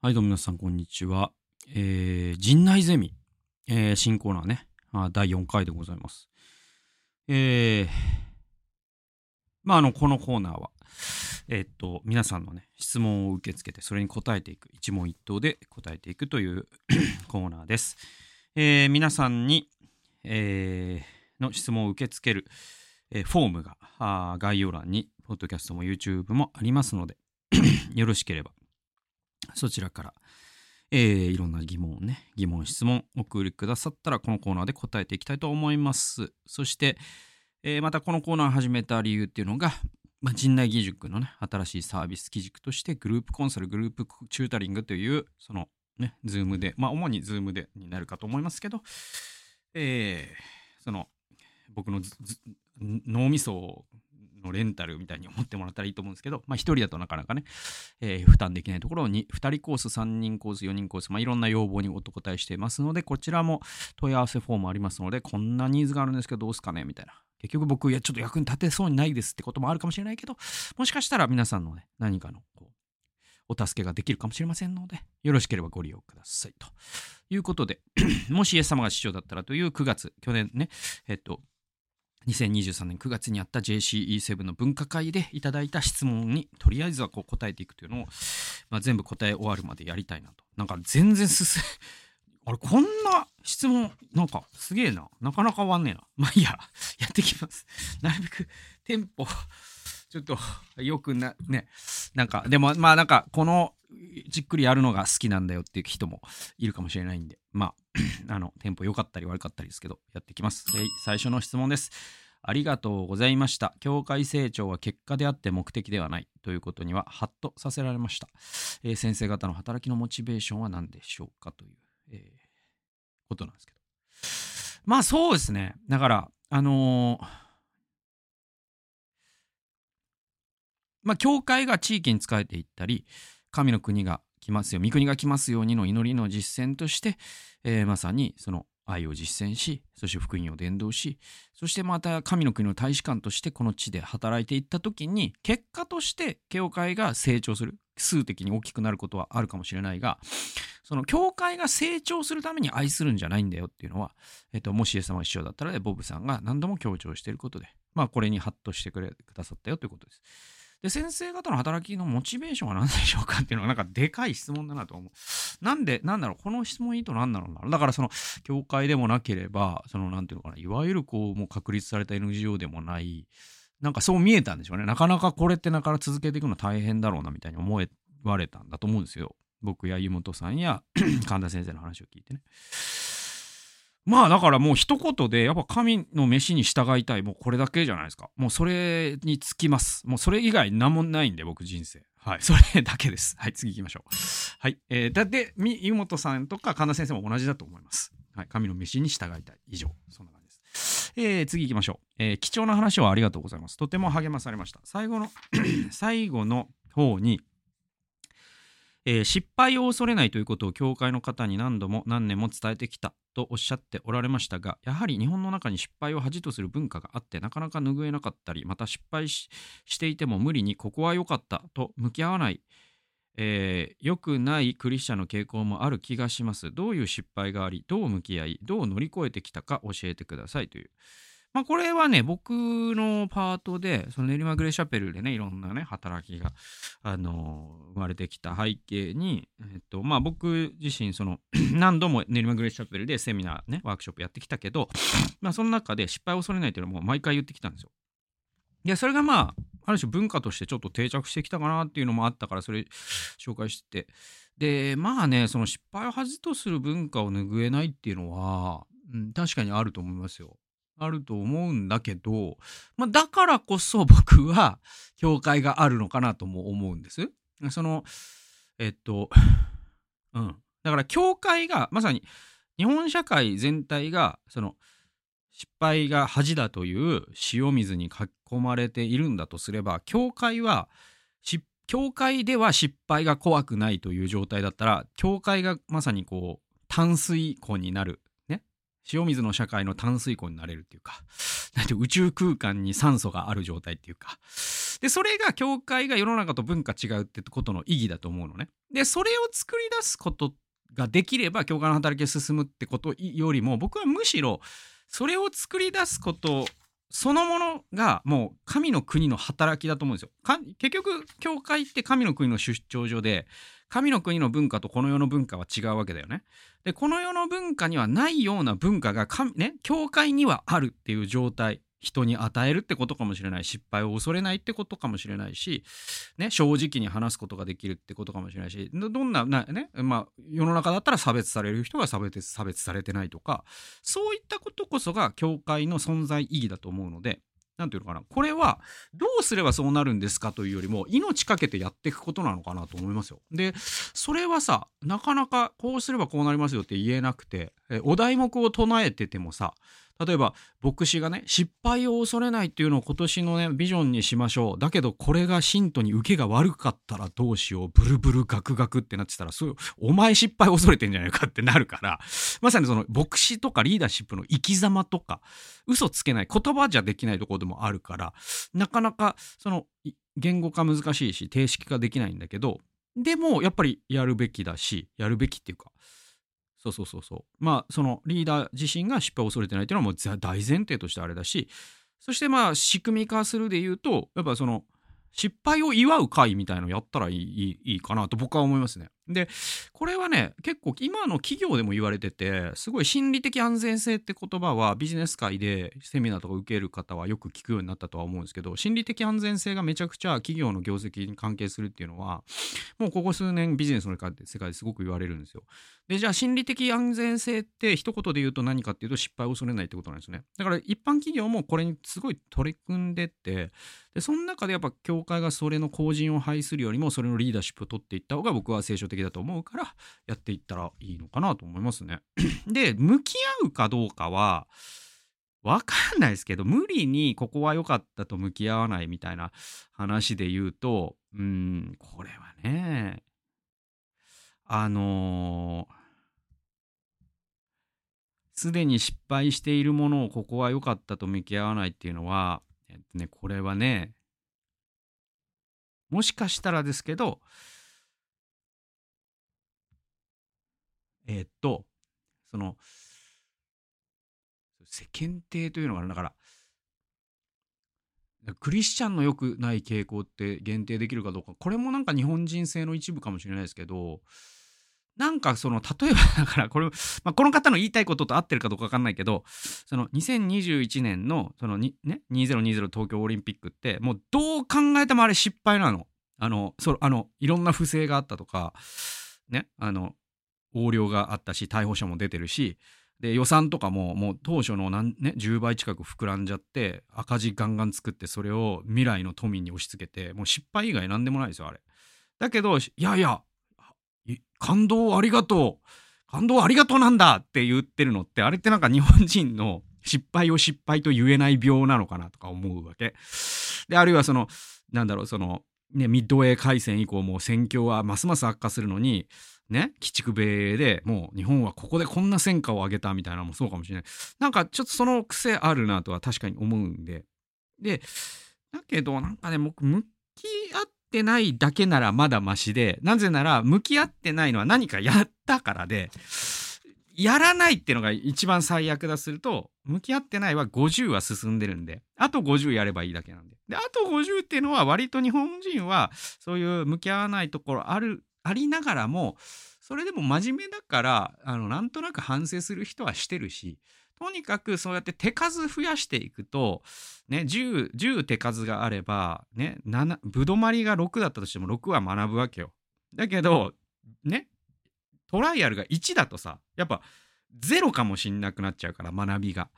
はい、どうも皆さん、こんにちは。えー、陣内ゼミ、えー、新コーナーね、あ第4回でございます。えー、まあ、あの、このコーナーは、えーっと、皆さんのね、質問を受け付けて、それに答えていく、一問一答で答えていくという コーナーです。えー、皆さんに、えー、の質問を受け付ける、えーフォームがあー概要欄に、ポッドキャストも YouTube もありますので、よろしければ、そちらから、えーいろんな疑問ね、疑問、質問お送りくださったら、このコーナーで答えていきたいと思います。そして、えーまたこのコーナーを始めた理由っていうのが、まあ、陣内義塾のね、新しいサービス基軸として、グループコンサル、グループ tutoring という、そのね、 Zoom で、まあ、主に Zoom でになるかと思いますけど、えーその、僕の脳みそをのレンタルみたいに思ってもらったらいいと思うんですけど、まあ、一人だとなかなかね、えー負担できないところに2人コース3人コース4人コース、まあ、いろんな要望にお答えしていますのでこちらも問い合わせフォームありますのでこんなニーズがあるんですけどどうすかねみたいな。結局僕いやちょっと役に立てそうにないですってこともあるかもしれないけどもしかしたら皆さんのね何かのこうお助けができるかもしれませんのでよろしければご利用ください。ということで もしイエス様が市長だったらという9月去年ねえっと2023年9月にあった JCE7 の分科会でいただいた質問にとりあえずはこう答えていくというのを、まあ、全部答え終わるまでやりたいなと。なんか全然進あれこんな質問なんかすげえな。なかなか終わんねえな。まあいいや、やってきます。なるべくテンポちょっとよくな、ね。なんかでもまあなんかこのじっくりやるのが好きなんだよっていう人もいるかもしれないんで、まあ、あの、テンポ良かったり悪かったりですけど、やっていきます。え最初の質問です。ありがとうございました。教会成長は結果であって目的ではないということにはハッとさせられました。えー先生方の働きのモチベーションは何でしょうか？という、えーことなんですけど。まあそうですね。だから、あのーまあ教会が地域に仕えていったり、神の国が来ますよ、御国が来ますようにの祈りの実践として、えーまさにその愛を実践し、そして福音を伝道し、そしてまた神の国の大使館としてこの地で働いていった時に、結果として教会が成長する、数的に大きくなることはあるかもしれないが、その教会が成長するために愛するんじゃないんだよっていうのは、えっと、もしイエス様が一緒だったら、ボブさんが何度も強調していることで、まあこれにハッとしてくれくださったよということです。で、先生方の働きのモチベーションは何でしょうかっていうのがなんかでかい質問だなと思う。なんで、なんだろう、この質問いいと何だろう。だからその、教会でもなければ、その、なんていうのかな、いわゆるこう、もう確立された NGO でもない、なんかそう見えたんでしょうね。なかなかこれってなかなか続けていくの大変だろうなみたいに思われたんだと思うんですよ。僕や湯本さんや 神田先生の話を聞いてね。まあだからもう一言でやっぱ神の飯に従いたいもうこれだけじゃないですか。もうそれにつきます。もうそれ以外何もないんで僕人生。はい。それだけです。はい次行きましょう。はいえー、だってみ湯本さんとか神田先生も同じだと思います。はい神の飯に従いたい。以上。そんな感じです。えー、次行きましょう、えー貴重な話をありがとうございます。とても励まされました。最後の 最後の方にえー失敗を恐れないということを教会の方に何度も何年も伝えてきたとおっしゃっておられましたがやはり日本の中に失敗を恥とする文化があってなかなか拭えなかったりまた失敗していても無理にここは良かったと向き合わない、えー良くないクリスチャンの傾向もある気がします。どういう失敗がありどう向き合いどう乗り越えてきたか教えてくださいというまあこれはね僕のパートでその練馬グレーシャペルでねいろんなね働きがあの生まれてきた背景に、えっとまあ、僕自身その 何度も練馬グレーシャペルでセミナーねワークショップやってきたけど、まあ、その中で失敗を恐れないっていうのはも毎回言ってきたんですよ。いやそれがまあある種文化としてちょっと定着してきたかなっていうのもあったからそれ紹介してでまあねその失敗を恥とする文化を拭えないっていうのは、うん、確かにあると思いますよ。あると思うんだけど、まあ、だからこそ僕は教会があるのかなとも思うんです。そのえっとうんだから教会がまさに日本社会全体がその失敗が恥だという塩水に囲まれているんだとすれば教会は教会では失敗が怖くないという状態だったら教会がまさにこう淡水湖になる塩水の社会の淡水湖になれるっていうかなんて宇宙空間に酸素がある状態っていうかで、それが教会が世の中と文化違うってことの意義だと思うのね。で、それを作り出すことができれば、教会の働きが進むってことよりも、僕はむしろ、それを作り出すことそのものがもう神の国の働きだと思うんですよ。結局、教会って神の国の出張所で、神の国の文化とこの世の文化は違うわけだよね。で、この世の文化にはないような文化がね、教会にはあるっていう状態。人に与えるってことかもしれない失敗を恐れないってことかもしれないし、ね、正直に話すことができるってことかもしれないしどんなねまあ、世の中だったら差別される人が差別差別されてないとかそういったことこそが教会の存在意義だと思うので何て言うのかなこれはどうすればそうなるんですかというよりも命かけてやっていくことなのかなと思いますよ。でそれはさなかなかこうすればこうなりますよって言えなくてお題目を唱えててもさ例えば牧師がね失敗を恐れないっていうのを今年のねビジョンにしましょう。だけどこれが信徒に受けが悪かったらどうしよう。ブルブルガクガクってなってたらそうお前失敗恐れてんじゃないかってなるから。まさにその牧師とかリーダーシップの生き様とか嘘つけない言葉じゃできないところでもあるからなかなかその言語化難しいし定式化できないんだけどでもやっぱりやるべきだしやるべきっていうかそうそうそうそう。まあ、そのリーダー自身が失敗を恐れてないっていうのはもう大前提としてあれだし、そしてまあ、仕組み化するで言うと、やっぱその、失敗を祝う会みたいのやったらいいいいかなと僕は思いますね。で、これはね、結構今の企業でも言われてて、すごい心理的安全性って言葉はビジネス界でセミナーとか受ける方はよく聞くようになったとは思うんですけど、心理的安全性がめちゃくちゃ企業の業績に関係するっていうのは、もうここ数年ビジネスの世界ですごく言われるんですよ。で、じゃあ心理的安全性って一言で言うと何かっていうと失敗を恐れないってことなんですね。だから一般企業もこれにすごい取り組んでって、で、その中でやっぱ協会がそれの後人を排するよりもそれのリーダーシップを取っていった方が僕は聖書的だと思うからやっていったらいいのかなと思いますね。で、向き合うかどうかは、わかんないですけど、無理にここは良かったと向き合わないみたいな話で言うと、うん、これはね、あのす、でに失敗しているものをここは良かったと向き合わないっていうのは、えっとね、これはね、もしかしたらですけど、えー、っと、その、世間体というのがあるだから、クリスチャンの良くない傾向って限定できるかどうか、これもなんか日本人性の一部かもしれないですけど、なんかその、例えば だから、これ、まあ、この方の言いたいことと合ってるかどうかわかんないけど、その2021年の、そのに、ね、2020東京オリンピックって、もうどう考えてもあれ失敗なの。あの、そあの、いろんな不正があったとか、ね、あの、横領があったし逮捕者も出てるしで予算とかももう当初の何、ね、10倍近く膨らんじゃって赤字ガンガン作ってそれを未来の都民に押し付けてもう失敗以外何でもないですよあれ。だけどいやいや感動ありがとう感動ありがとうなんだって言ってるのってあれってなんか日本人の失敗を失敗と言えない病なのかなとか思うわけ。であるいはそのなんだろうそのねミッドウェー海戦以降も戦況はますます悪化するのにね、鬼畜米英でもう日本はここでこんな戦果を上げたみたいなのもそうかもしれない。なんかちょっとその癖あるなとは確かに思うんで。で、だけどなんかね、僕向き合ってないだけならまだマシで、なぜなら向き合ってないのは何かやったからで、やらないっていうのが一番最悪だすると、向き合ってないは50は進んでるんで、あと50やればいいだけなんで。で、あと50っていうのは割と日本人はそういう向き合わないところあるありながらもそれでも真面目だからあのなんとなく反省する人はしてるしとにかくそうやって手数増やしていくと、ね、10, 10手数があれば、ね、7ぶどまりが6だったとしても6は学ぶわけよ。だけど、ね、トライアルが1だとさ、やっぱゼロかもしんなくなっちゃうから学びが。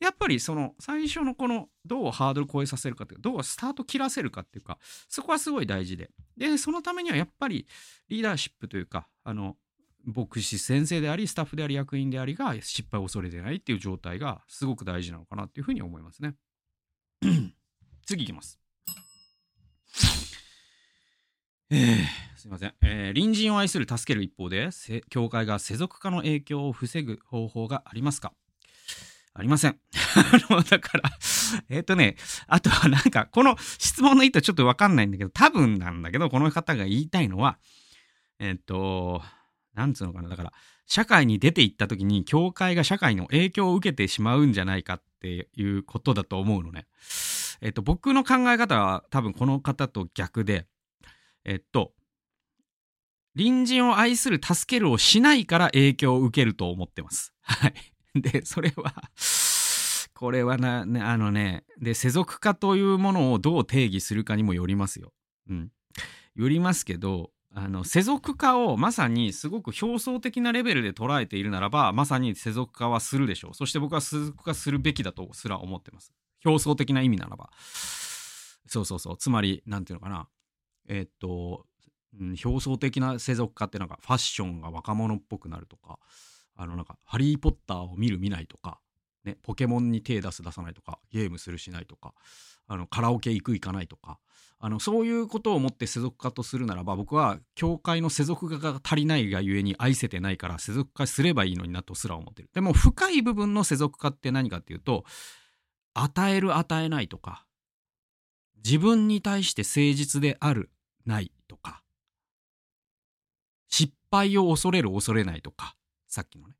やっぱりその最初のこのどうハードル超えさせるかっていうかどうスタート切らせるかっていうかそこはすごい大事で。でそのためにはやっぱりリーダーシップというかあの牧師先生でありスタッフであり役員でありが失敗を恐れてないっていう状態がすごく大事なのかなっていうふうに思いますね。次いきます。えー、すいません、えー、隣人を愛する助ける一方で教会が世俗化の影響を防ぐ方法がありますか？ありません。あのだからえっとね、あとはなんか、この質問の意図ちょっとわかんないんだけど、多分なんだけど、この方が言いたいのは、えっと、なんつうのかな、だから、社会に出て行った時に、教会が社会の影響を受けてしまうんじゃないかっていうことだと思うのね。えっと、僕の考え方は多分この方と逆で、えっと、隣人を愛する助けるをしないから影響を受けると思ってます。はい。で、それはこれはな、ね、あのね、で、世俗化というものをどう定義するかにもよりますよ。うん。よりますけど、あの世俗化をまさにすごく表層的なレベルで捉えているならばまさに世俗化はするでしょうそして僕は世俗化するべきだとすら思ってます表層的な意味ならばそうそうそうつまり何て言うのかなえー、っと、うん、表層的な世俗化ってなんかファッションが若者っぽくなるとかあのなんかハリー・ポッターを見る見ないとかね、ポケモンに手出す出さないとかゲームするしないとかあのカラオケ行く行かないとかあのそういうことを思って世俗化とするならば僕は教会の世俗化が足りないがゆえに愛せてないから世俗化すればいいのになとすら思ってる。でも深い部分の世俗化って何かっていうと与える与えないとか自分に対して誠実であるないとか。失敗を恐れる恐れないとか。さっきのね。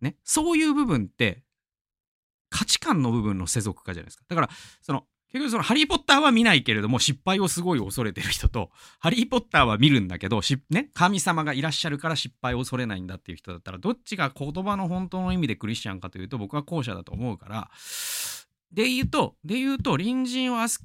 ね。そういう部分って価値観の部分の世俗化じゃないですか。だからその結局そのハリー・ポッターは見ないけれども失敗をすごい恐れてる人と、ハリー・ポッターは見るんだけど、ね、神様がいらっしゃるから失敗を恐れないんだっていう人だったら、どっちが言葉の本当の意味でクリスチャンかというと、僕は後者だと思うから、で言うと、で言うと、隣人を助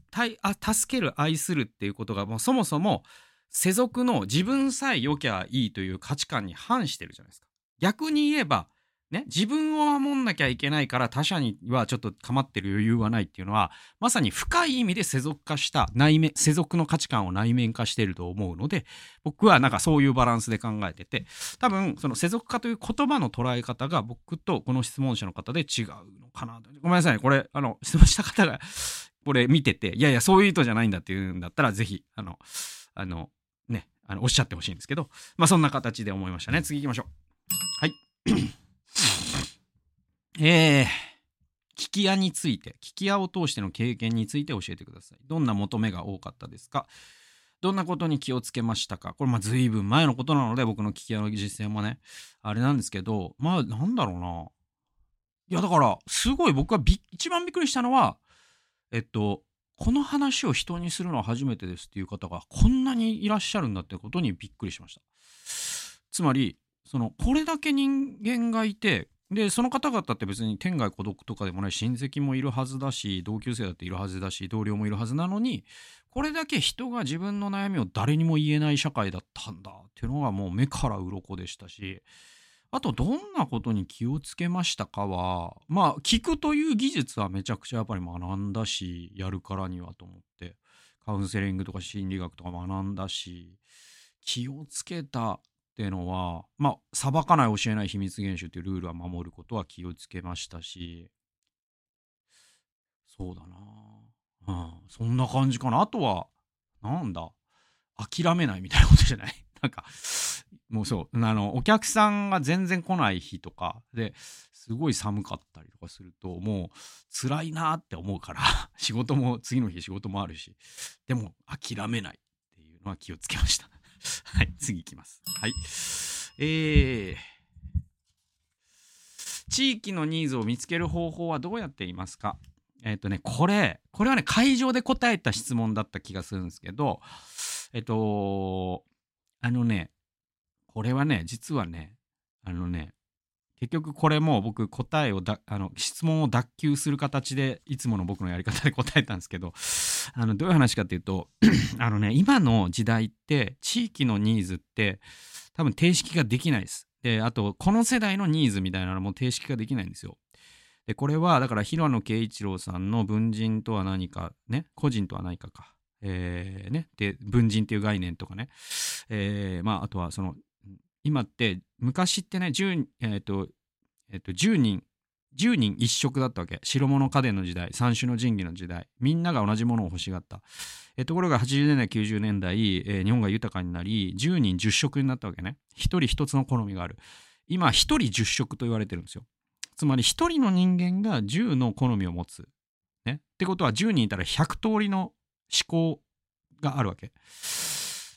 ける、愛するっていうことが、もうそもそも世俗の自分さえ良きゃいいという価値観に反してるじゃないですか。逆に言えば、ね、自分を守んなきゃいけないから他者にはちょっと構ってる余裕はないっていうのはまさに深い意味で世俗化した内面世俗の価値観を内面化していると思うので僕はなんかそういうバランスで考えてて多分その世俗化という言葉の捉え方が僕とこの質問者の方で違うのかなごめんなさいこれあの質問した方がこれ見てていやいやそういう意図じゃないんだっていうんだったらぜひあのあのねあのおっしゃってほしいんですけどまあそんな形で思いましたね。次行きましょう。はい。えー、聞き屋について、聞き屋を通しての経験について教えてください。どんな求めが多かったですか？どんなことに気をつけましたか？これまあ随分前のことなので僕の聞き屋の実践もね、あれなんですけど、まあなんだろうな。いやだからすごい僕がび一番びっくりしたのは、えっと、この話を人にするのは初めてですっていう方がこんなにいらっしゃるんだってことにびっくりしました。つまり、そのこれだけ人間がいてでその方々って別に天涯孤独とかでもない親戚もいるはずだし同級生だっているはずだし同僚もいるはずなのにこれだけ人が自分の悩みを誰にも言えない社会だったんだっていうのがもう目から鱗でしたしあとどんなことに気をつけましたかはまあ聞くという技術はめちゃくちゃやっぱり学んだしやるからにはと思ってカウンセリングとか心理学とか学んだし気をつけたっていうのはまあ裁かない教えない秘密厳守っていうルールは守ることは気をつけましたし。そうだな。うん。そんな感じかな。あとはなんだ。諦めないみたいなことじゃない？なんかもうそう。あのお客さんが全然来ない日とかですごい寒かったりとかするともう辛いなって思うから 仕事も次の日仕事もあるし。でも諦めないっていうのは気をつけました。はい、次いきます。はい。えー、地域のニーズを見つける方法はどうやっていますか？えっ、ー、とね、これ、これはね、会場で答えた質問だった気がするんですけど、えっ、ー、と、あのね、これはね、実はね、あのね、結局これも僕答えをだあの質問を脱臼する形でいつもの僕のやり方で答えたんですけどあのどういう話かっていうと あのね今の時代って地域のニーズって多分定式ができないです。であとこの世代のニーズみたいなのも定式ができないんですよ。でこれはだから平野啓一郎さんの文人とは何かね個人とは何かか。えー、ね、で文人っていう概念とかね、えー、まああとはその今って昔ってね 10,、えーとえー、と10人10人一色だったわけ。白物家電の時代三種の神器の時代。みんなが同じものを欲しがった、えー、ところが80年代90年代、えー、日本が豊かになり10人10色になったわけね。1人1つの好みがある。今1人10色と言われてるんですよ。つまり1人の人間が10の好みを持つ。ね。ってことは10人いたら100通りの思考があるわけ。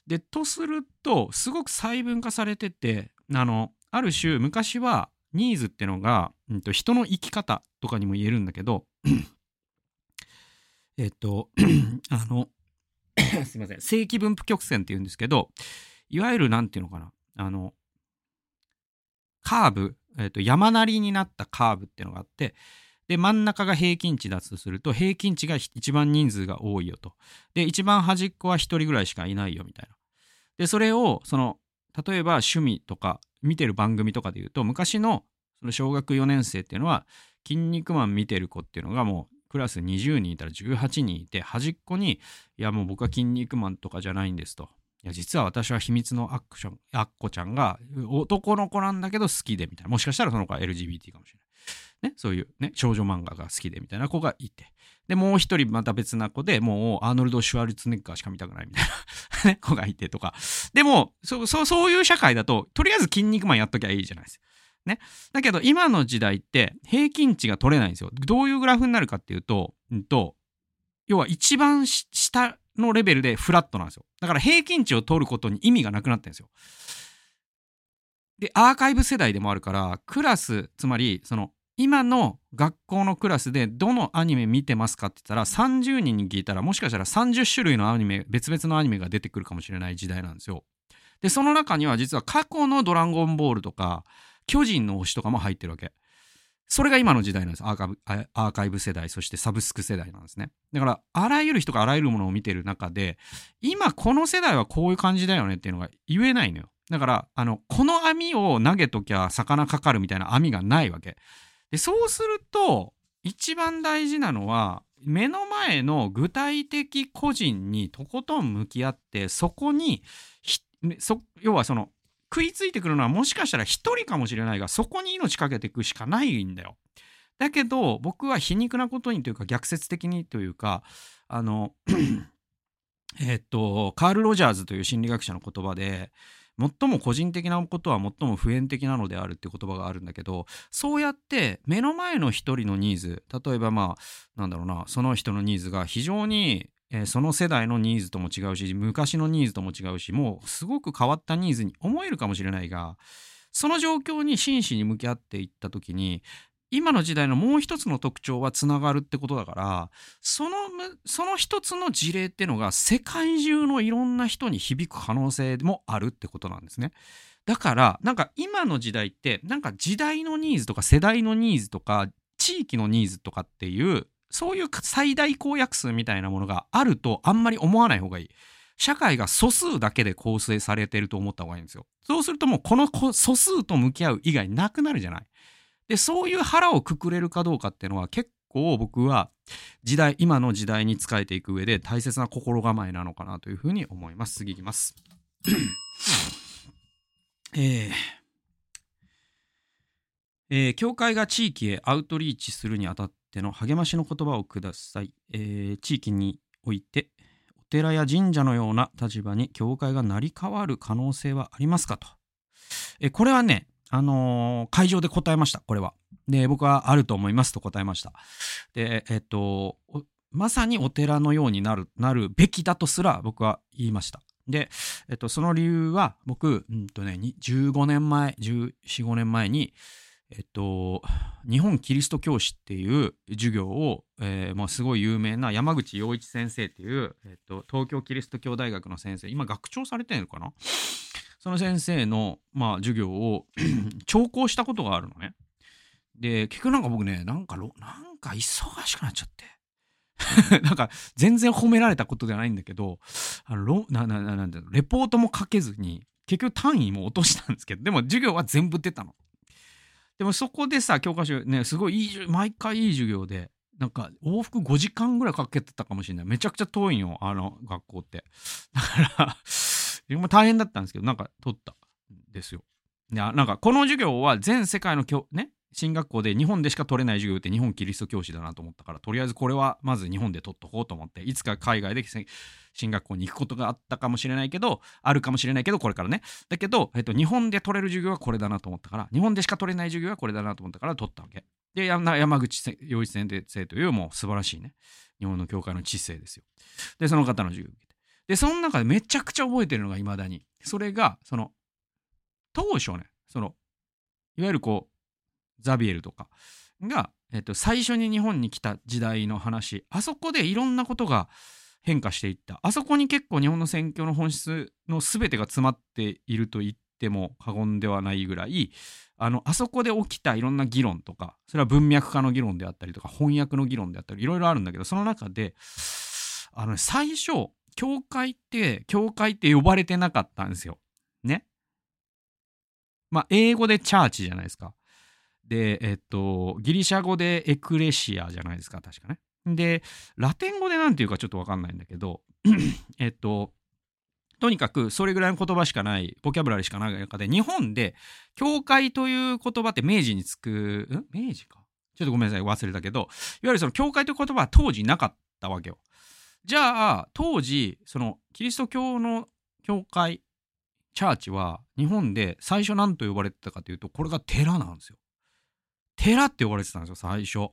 で、とすると、すごく細分化されてて、あの、ある種、昔はニーズってのが、うんと、人の生き方とかにも言えるんだけど、えっと、あの、すいません、正規分布曲線って言うんですけど、いわゆるなんていうのかな、あの、カーブ、えっと、山なりになったカーブっていうのがあって、で、真ん中が平均値だとすると、平均値が一番人数が多いよと。で、一番端っこは一人ぐらいしかいないよみたいな。で、それを、その、例えば趣味とか、見てる番組とかで言うと、昔のその小学4年生っていうのは、筋肉マン見てる子っていうのがもう、クラス20人いたら18人いて、端っこに、いやもう僕は筋肉マンとかじゃないんですと。いや、実は私は秘密のアクション、アッコちゃんが男の子なんだけど好きでみたいな。もしかしたらその子は LGBT かもしれない。ね、そういうね、少女漫画が好きでみたいな子がいて。で、もう一人また別な子で、もうアーノルド・シュワルツネッガーしか見たくないみたいな 子がいてとか。でも、そう、そう、そういう社会だと、とりあえず筋肉マンやっときゃいいじゃないですか。ね。だけど今の時代って平均値が取れないんですよ。どういうグラフになるかっていうと、うんと、要は一番下のレベルでフラットなんですよ。だから平均値を取ることに意味がなくなってるんですよ。で、アーカイブ世代でもあるから、クラス、つまり、その、今の学校のクラスでどのアニメ見てますかって言ったら30人に聞いたらもしかしたら30種類のアニメ別々のアニメが出てくるかもしれない時代なんですよ。でその中には実は過去の「ドラゴンボール」とか「巨人の推し」とかも入ってるわけ。それが今の時代なんですアーカイブ世代そしてサブスク世代なんですねだからあらゆる人があらゆるものを見てる中で今この世代はこういう感じだよねっていうのが言えないのよだからあのこの網を投げときゃ魚かかるみたいな網がないわけでそうすると一番大事なのは目の前の具体的個人にとことん向き合ってそこに要はその食いついてくるのはもしかしたら一人かもしれないがそこに命かけていくしかないんだよ。だけど僕は皮肉なことにというか逆説的にというかあの えっとカール・ロジャーズという心理学者の言葉で最も個人的なことは最も普遍的なのであるって言葉があるんだけどそうやって目の前の一人のニーズ例えばまあなんだろうなその人のニーズが非常に、えー、その世代のニーズとも違うし昔のニーズとも違うしもうすごく変わったニーズに思えるかもしれないがその状況に真摯に向き合っていった時に今の時代のもう一つの特徴はつながるってことだからそのその一つの事例っていうのが世界中のいろんな人に響く可能性もあるってことなんですね。だからなんか今の時代ってなんか時代のニーズとか世代のニーズとか地域のニーズとかっていうそういう最大公約数みたいなものがあるとあんまり思わない方がいい。社会が素数だけで構成されてると思った方がいいんですよ。そうするともうこの素数と向き合う以外なくなるじゃない。でそういう腹をくくれるかどうかっていうのは結構僕は時代今の時代に仕えていく上で大切な心構えなのかなというふうに思います。次いきます。えー。えー、教会が地域へアウトリーチするにあたっての励ましの言葉をください、えー、地域においてお寺や神社のような立場に教会が成り代わる可能性はありますかと、えー、これはねあのー、会場で答えました、これは。で、僕はあると思いますと答えました。で、えっと、まさにお寺のようになる、なるべきだとすら僕は言いました。で、えっと、その理由は僕、うんとね、15年前、14、15年前に、えっと、日本キリスト教師っていう授業を、えーまあ、すごい有名な山口洋一先生っていう、えっと、東京キリスト教大学の先生、今学長されてるのかな？その先生の、まあ、授業を 聴講したことがあるのね。で、結局なんか僕ね、なんか、なんか忙しくなっちゃって。なんか全然褒められたことではないんだけど、あのななななんレポートも書けずに、結局単位も落としたんですけど、でも授業は全部出たの。でもそこでさ、教科書ね、すごいいい、毎回いい授業で、なんか往復5時間ぐらいかけてたかもしれない。めちゃくちゃ遠いんよ、あの学校って。だから大変だったんですけど、なんか取ったんですよ。いや、なんかこの授業は全世界のね、進学校で日本でしか取れない授業って日本キリスト教師だなと思ったからとりあえずこれはまず日本で取っとこうと思っていつか海外で進学校に行くことがあったかもしれないけどあるかもしれないけどこれからねだけど、えっと、日本で取れる授業はこれだなと思ったから日本でしか取れない授業はこれだなと思ったから取ったわけで、山口洋一先生というもう素晴らしいね、日本の教会の知性ですよ。で、その方の授業。で、その中でめちゃくちゃ覚えてるのが未だに。それが、その、当初ね、その、いわゆるこう、ザビエルとかが、えっと、最初に日本に来た時代の話、あそこでいろんなことが変化していった。あそこに結構日本の宣教の本質の全てが詰まっていると言っても過言ではないぐらい、あの、あそこで起きたいろんな議論とか、それは文脈化の議論であったりとか、翻訳の議論であったり、いろいろあるんだけど、その中で、あの、最初、教会って、教会って呼ばれてなかったんですよ。ね。まあ、英語でチャーチじゃないですか。で、えっと、ギリシャ語でエクレシアじゃないですか、確かね。で、ラテン語で何て言うかちょっとわかんないんだけど、えっと、とにかくそれぐらいの言葉しかない、ボキャブラリーしかない中で、日本で、教会という言葉って明治につく、ん？明治かちょっとごめんなさい、忘れたけど、いわゆるその教会という言葉は当時なかったわけよ。じゃあ、当時、そのキリスト教の教会、チャーチは日本で最初何と呼ばれてたかというと、これが寺なんですよ。寺って呼ばれてたんですよ、最初。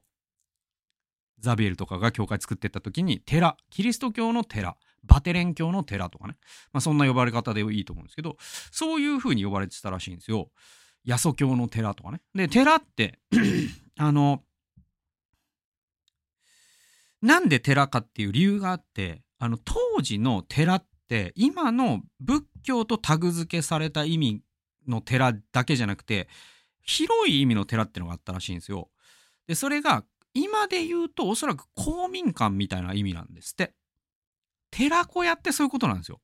ザビエルとかが教会作ってった時に、寺、キリスト教の寺、バテレン教の寺とかね。まあそんな呼ばれ方でいいと思うんですけど、そういう風に呼ばれてたらしいんですよ。ヤソ教の寺とかね。で、寺って あの、なんで寺かっていう理由があって、あの、当時の寺って、今の仏教とタグ付けされた意味の寺だけじゃなくて、広い意味の寺ってのがあったらしいんですよ。で、それが今で言うとおそらく公民館みたいな意味なんですって。寺子屋ってそういうことなんですよ。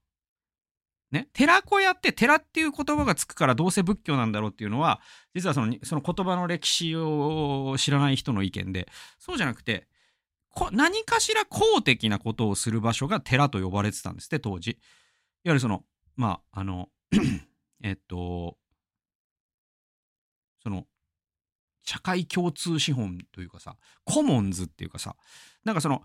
ね、寺子屋って寺っていう言葉がつくからどうせ仏教なんだろうっていうのは実はそのその言葉の歴史を知らない人の意見でそうじゃなくて何かしら公的なことをする場所が寺と呼ばれてたんですって当時。いわゆるそのまああの えっとその社会共通資本というかさコモンズっていうかさなんかその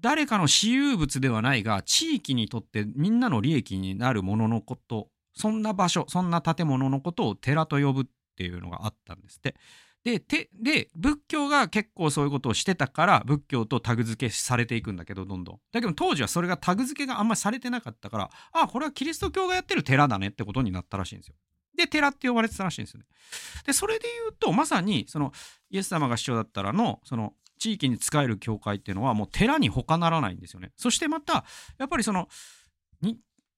誰かの私有物ではないが地域にとってみんなの利益になるもののことそんな場所そんな建物のことを寺と呼ぶっていうのがあったんですって。でてで仏教が結構そういうことをしてたから仏教とタグ付けされていくんだけどどんどんだけど当時はそれがタグ付けがあんまりされてなかったからあこれはキリスト教がやってる寺だねってことになったらしいんですよで、寺って呼ばれてたらしいんですよね。で、それで言うと、まさに、その、イエス様が市長だったらの、その、地域に仕える教会っていうのは、もう寺に他ならないんですよね。そしてまた、やっぱりその、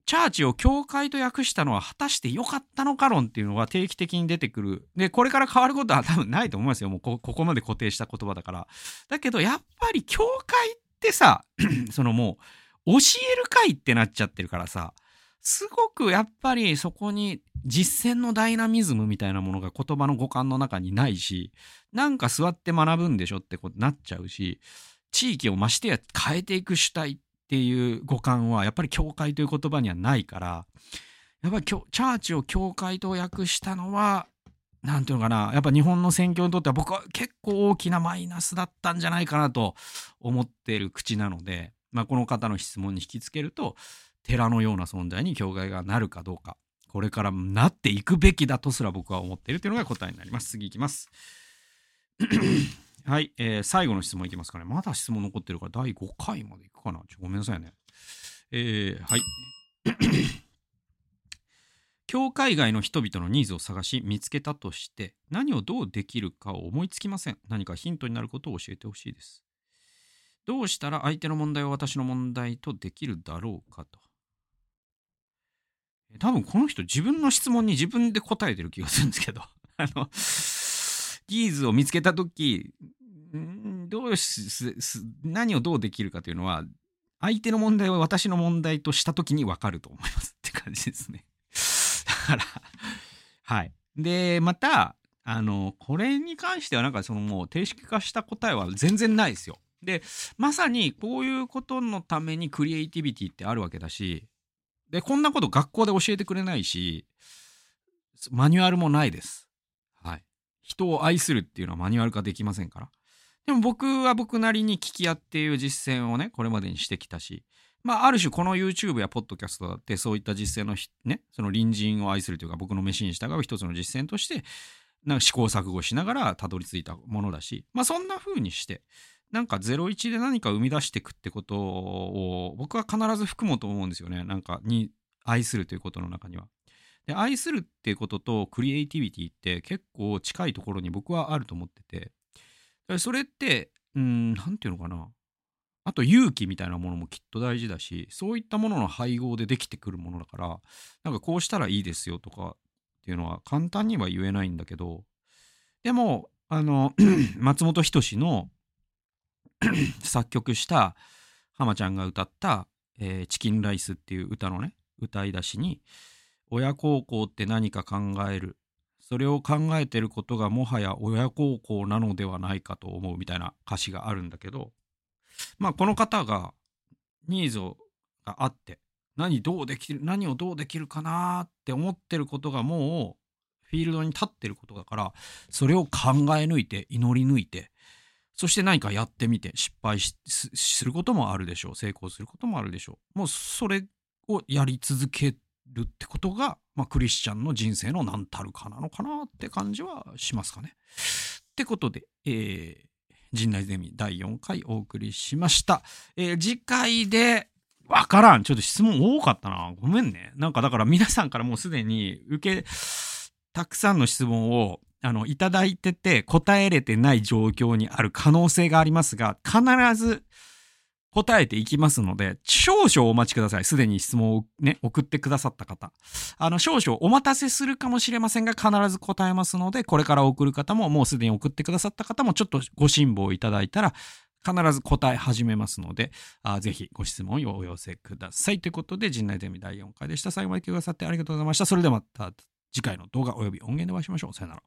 チャーチを教会と訳したのは果たして良かったのか論っていうのが定期的に出てくる。で、これから変わることは多分ないと思いますよ。もうここまで固定した言葉だから。だけど、やっぱり教会ってさ、そのもう、教える会ってなっちゃってるからさ、すごくやっぱりそこに実践のダイナミズムみたいなものが言葉の五感の中にないし、なんか座って学ぶんでしょってことになっちゃうし、地域を増してや変えていく主体っっていう五感はやっぱり教会という言葉にはないから、やっぱりチャーチを教会と訳したのは、なんていうのかな、やっぱ日本の選挙にとっては僕は結構大きなマイナスだったんじゃないかなと思ってる口なので、まあ、この方の質問に引きつけると、寺のような存在に教会がなるかどうかこれからなっていくべきだとすら僕は思っているというのが答えになります。次いきます。はい、えー、最後の質問いきますかね。まだ質問残ってるから第5回までいくかな。ちょごめんなさいね。えー、はい。教会外の人々のニーズを探し見つけたとして何をどうできるかを思いつきません。何かヒントになることを教えてほしいです。どうしたら相手の問題を私の問題とできるだろうかと。多分この人自分の質問に自分で答えてる気がするんですけど。あのギーズを見つけた時どうし何をどうできるかというのは相手の問題を私の問題とした時に分かると思いますって感じですね。だからはい。でまたあのこれに関してはなんかそのもう定式化した答えは全然ないですよ。でまさにこういうことのためにクリエイティビティってあるわけだしで、こんなこと学校で教えてくれないし、マニュアルもないです。人を愛するっていうのはマニュアル化できませんから。でも僕は僕なりに聞き合っていう実践をね、これまでにしてきたし、まあ、ある種この YouTube やポッドキャストだってそういった実践のね、その隣人を愛するというか僕の飯に従う一つの実践として、なんか試行錯誤しながらたどり着いたものだし、まあそんな風にして、なんか01で何か生み出していくってことを僕は必ず含もうと思うんですよね。なんかに愛するということの中には。で、愛するっていうこととクリエイティビティって結構近いところに僕はあると思ってて、それって、うん、なんていうのかな。あと勇気みたいなものもきっと大事だし、そういったものの配合でできてくるものだから、なんかこうしたらいいですよとかっていうのは簡単には言えないんだけど、でも、あの、松本人志の 作曲した浜ちゃんが歌った、えー、チキンライスっていう歌のね、歌い出しに、親孝行って何か考える。それを考えてることがもはや親孝行なのではないかと思うみたいな歌詞があるんだけど、まあこの方がニーズがあって、何どうできる、何をどうできるかなって思ってることがもうフィールドに立ってることだから、それを考え抜いて、祈り抜いて、そして何かやってみて失敗することもあるでしょう。成功することもあるでしょう。もうそれをやり続けるってことが、まあ、クリスチャンの人生の何たるかなのかなって感じはしますかね。ってことで、えー、陣内ゼミ第4回お送りしました。えー、次回で、わからん。ちょっと質問多かったな。ごめんね。なんかだから皆さんからもうすでに受け、たくさんの質問をあの、いただいてて答えれてない状況にある可能性がありますが、必ず答えていきますので、少々お待ちください。すでに質問をね、送ってくださった方。あの、少々お待たせするかもしれませんが、必ず答えますので、これから送る方も、もうすでに送ってくださった方も、ちょっとご辛抱いただいたら、必ず答え始めますので、あぜひご質問をお寄せください。ということで、陣内ゼミ第4回でした。最後まで聞いてくださってありがとうございました。それではまた次回の動画及び音源でお会いしましょう。さよなら。